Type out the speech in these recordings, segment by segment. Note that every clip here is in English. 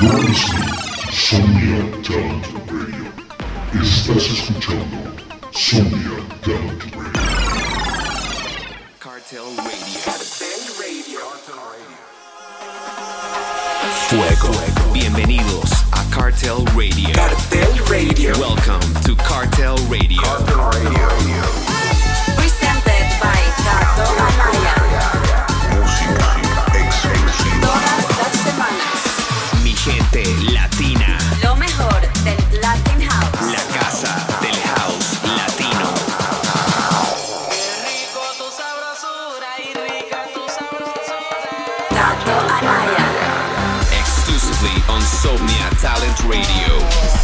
You're listening to Somnia Talent Radio. Estás escuchando Somnia Talent Radio. Cartel Radio. Fuego. Bienvenidos a Cartel Radio. Cartel Radio. Welcome to Cartel Radio. Presented by Cato Anaya. Todas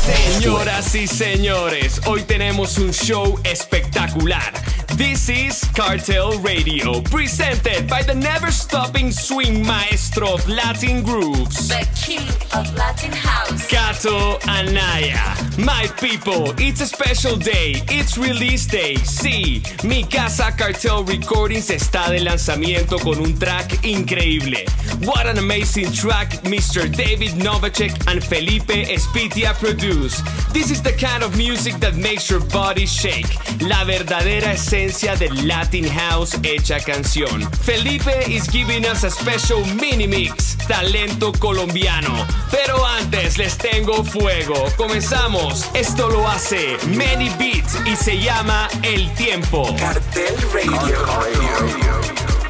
Señoras y señores, hoy tenemos un show espectacular. This is Cartel Radio, presented by the never stopping swing maestro of Latin grooves, The King of Latin House. Cato Anaya. My people, it's a special day, it's release day. Sí, mi casa Cartel Recordings está de lanzamiento con un track increíble. What an amazing track Mr. David Novacek and Felipe Espitia produce. This is the kind of music that makes your body shake. La verdadera esencia Latin House hecha canción. Felipe is giving us a special mini mix. Talento colombiano. Pero antes les tengo fuego. Comenzamos. Esto lo hace Many Beats y se llama El Tiempo. Cartel Radio.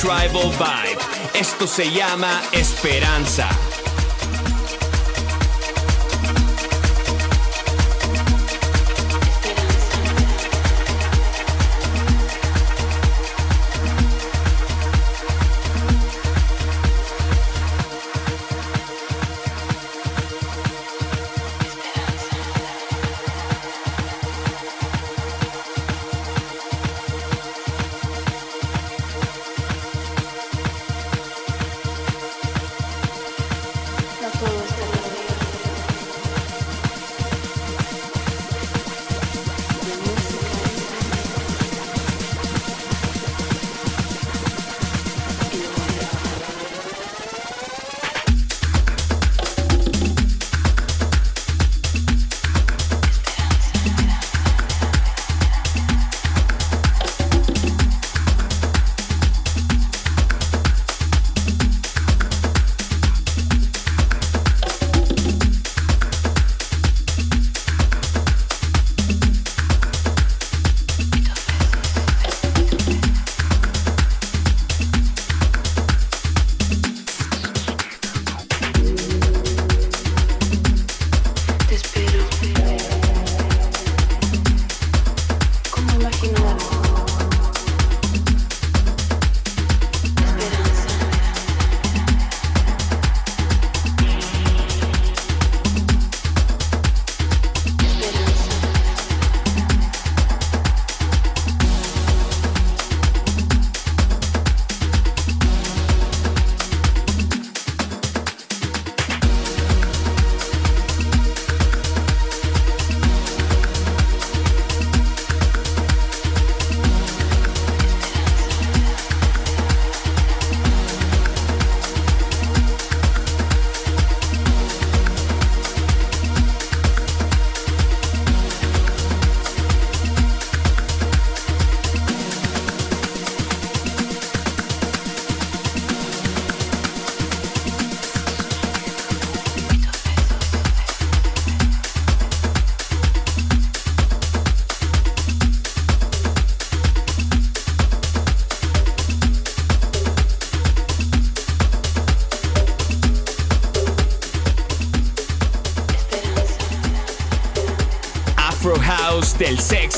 Tribal vibe. Esto se llama Esperanza.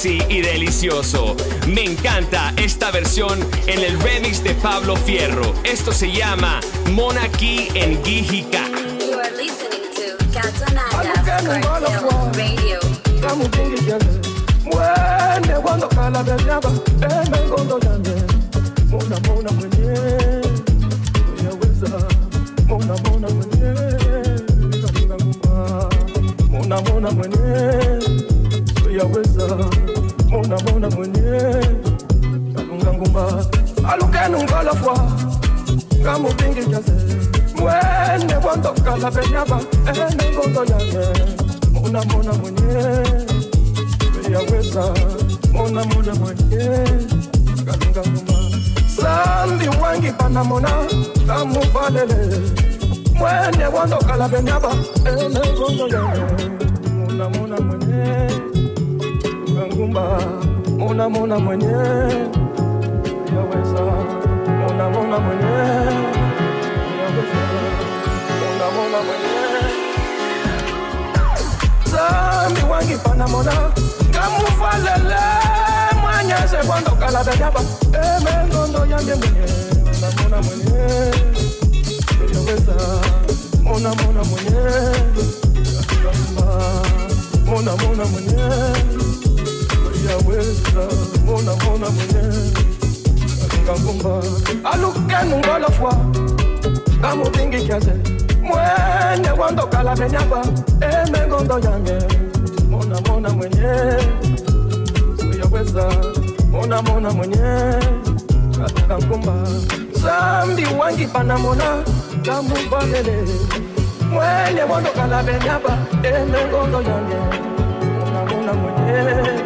Sexy y delicioso. Me encanta esta versión en el remix de Pablo Fierro. Esto se llama Monarchy en Gijika. Alukenu ngolofwa ngamupingi jaze mwene wandokhala benyaba emengondo yanje mona mona mwenye. Yaweza mona mona mwenye. Kalunga nguma sambi wangi pana mona. Kamuvalele mwene wandokala benyaba enegondo yane mona mona mwenye. Kangumba. Mona mona mwenye. Yaweza mona mona mwenye yaweza mona mona mwenye zambi wangi pana mona. Kamuvalele mwanyeze kwandokala benyaba emengondo yambye mwenye namona mwenye eyaweza mona mona mwenye kaamba mona mona mwenye eyaweza mona mona mwenye kakangumba alukenu ngolofwa kamupingi kiaze mwenye wandokala benyaba emengondo yange. Mona mona mwenye. Uyaweza mona mona mwenye. Katika nkumba zambi wangi pana mona. Kamuvalele mwenye wandokala benyaba emengondo yange. Mona mona mwenye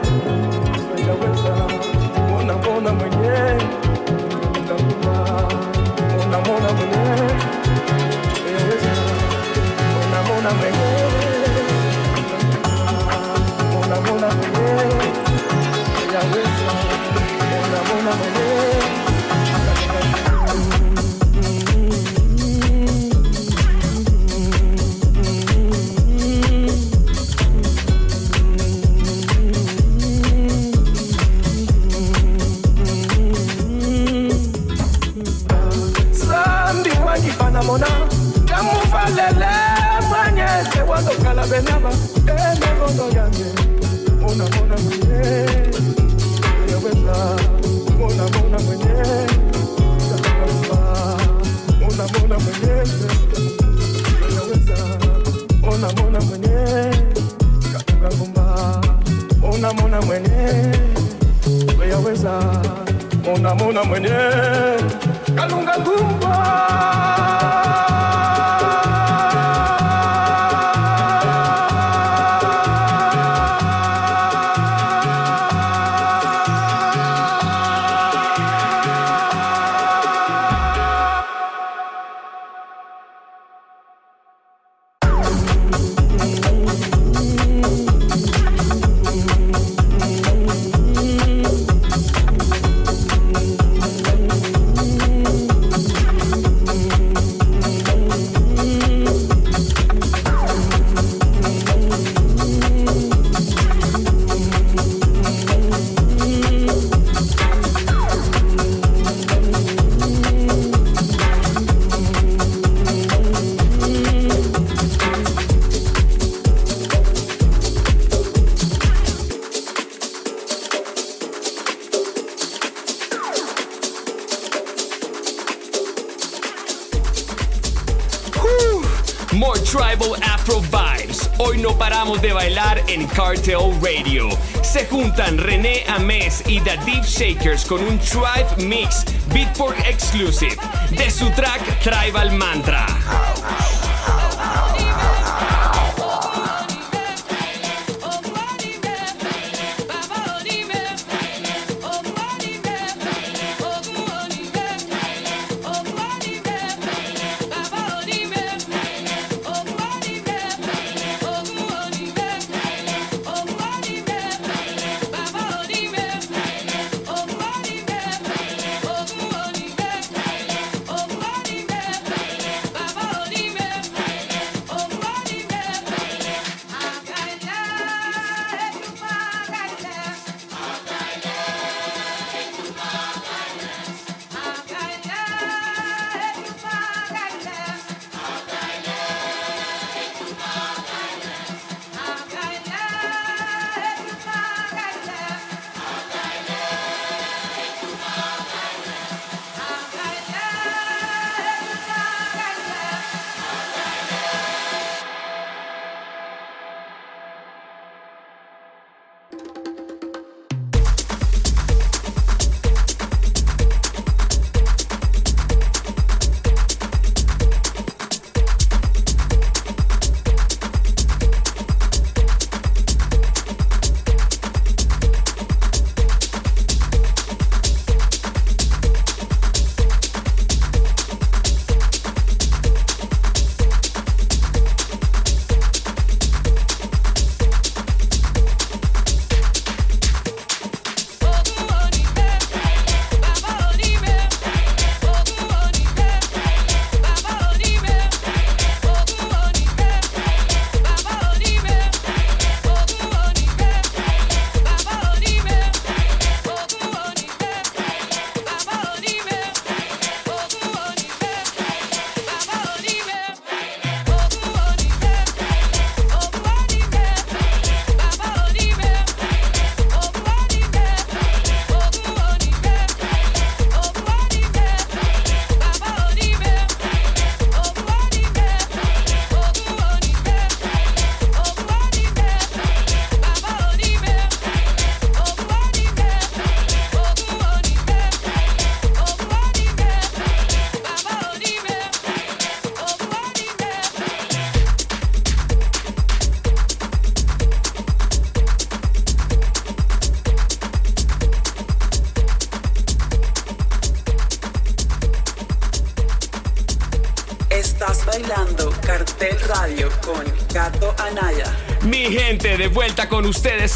mona mwenye katunga ngoma mona mona mwenye yaweza mona mona mwenye kalunga More en Cartel Radio. Se juntan René Ames y The Deep Shakers con un Tribe Mix Beatport Exclusive de su track Tribal Mantra.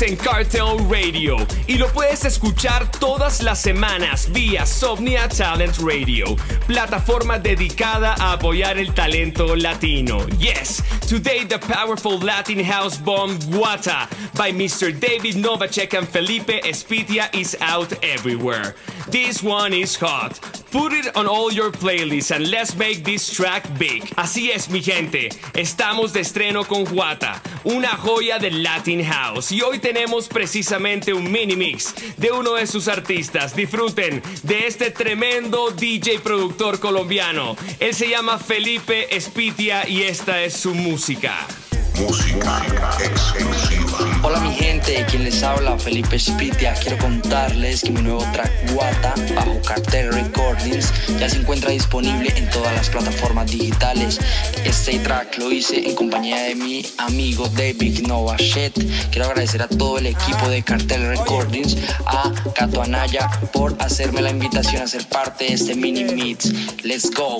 En Cartel Radio y lo puedes escuchar todas las semanas vía Somnia Talent Radio, plataforma dedicada a apoyar el talento latino. Yes, today the powerful Latin house bomb Guata by Mr. David Novacek and Felipe Espitia is out everywhere. This one is hot. Put it on all your playlists and let's make this track big. Así es, mi gente. Estamos de estreno con Guata, una joya del Latin house y hoy te tenemos precisamente un mini mix de uno de sus artistas. Disfruten de este tremendo DJ productor colombiano. Él se llama Felipe Espitia y esta es su música. Música exclusiva. Hola mi gente, quien les habla Felipe Spitia. Quiero contarles que mi nuevo track Guata bajo Cartel Recordings ya se encuentra disponible en todas las plataformas digitales. Este track lo hice en compañía de mi amigo David Novachet. Quiero agradecer a todo el equipo de Cartel Recordings, a Cato Anaya por hacerme la invitación a ser parte de este mini meets. Let's go.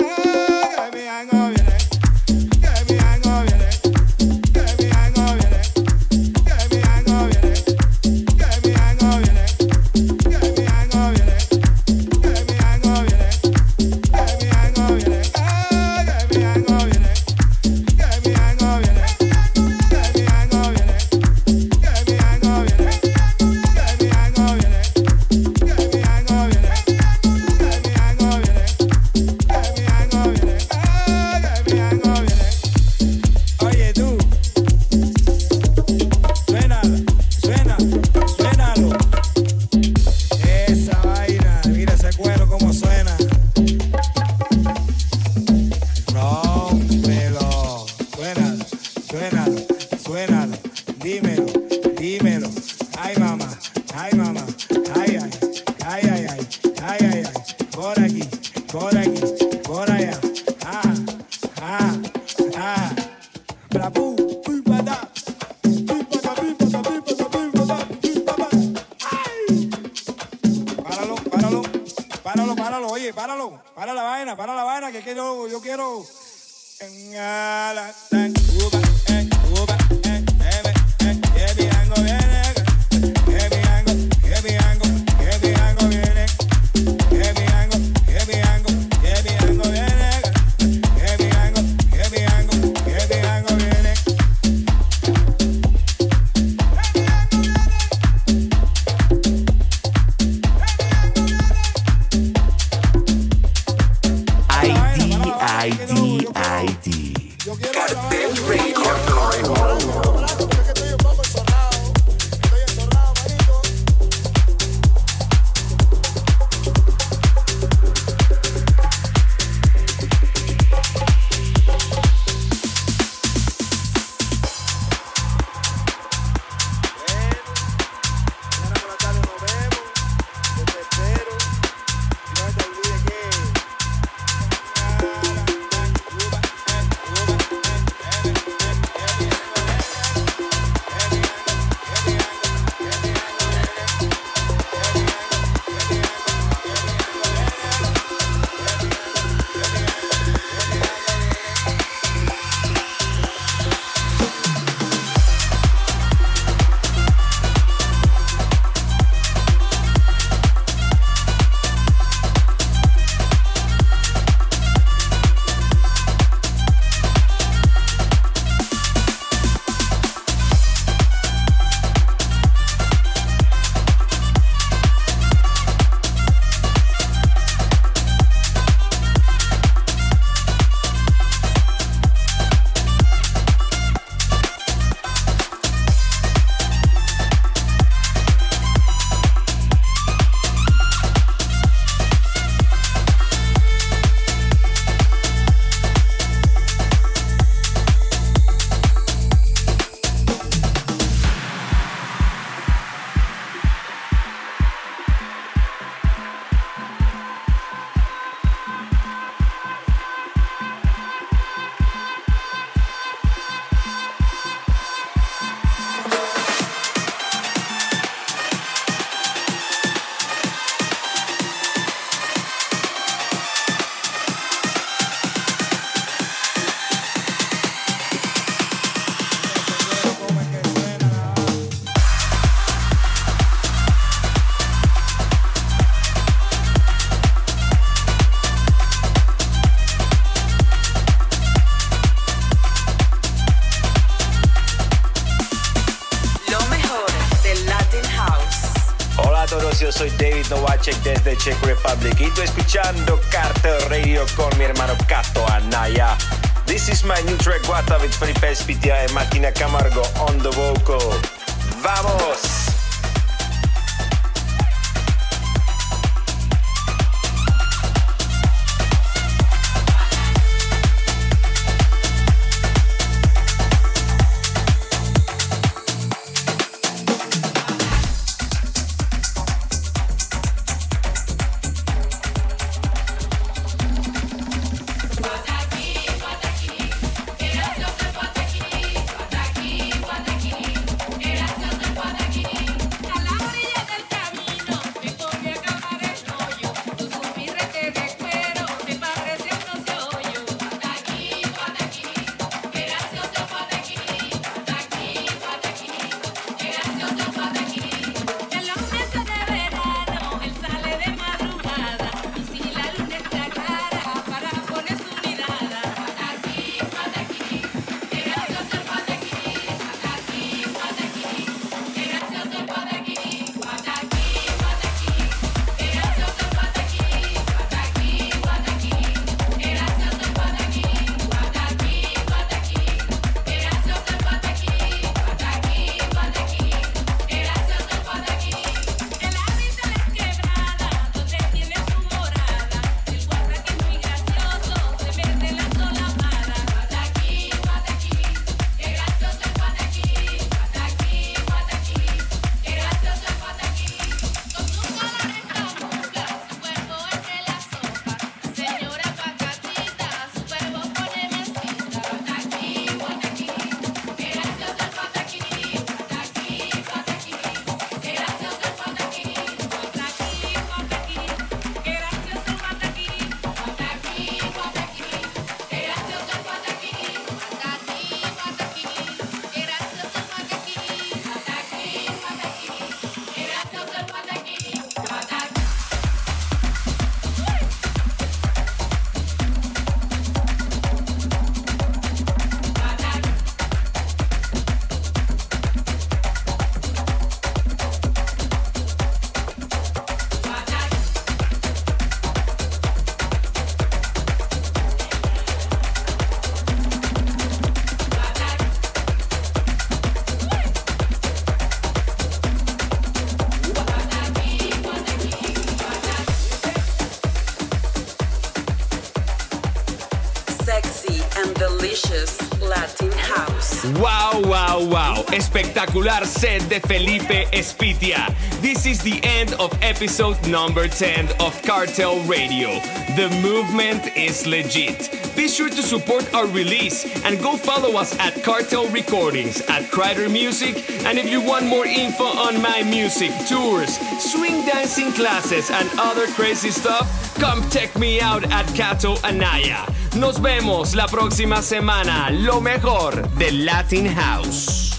I go with it. mama. Hi, mama. Yo quiero y estoy escuchando Cartel Radio con mi hermano Kato Anaya. This is my new track Guata with Felipe Espitia y Martina Camargo on the vocal. ¡Vamos! Set de Felipe Espitia. This is the end of episode number 10 of Cartel Radio. The movement is legit. Be sure to support our release and go follow us at Cartel Recordings, at Crider Music, and if you want more info on my music, tours, swing dancing classes, and other crazy stuff, come check me out at Cato Anaya. Nos vemos la próxima semana. Lo mejor del Latin House.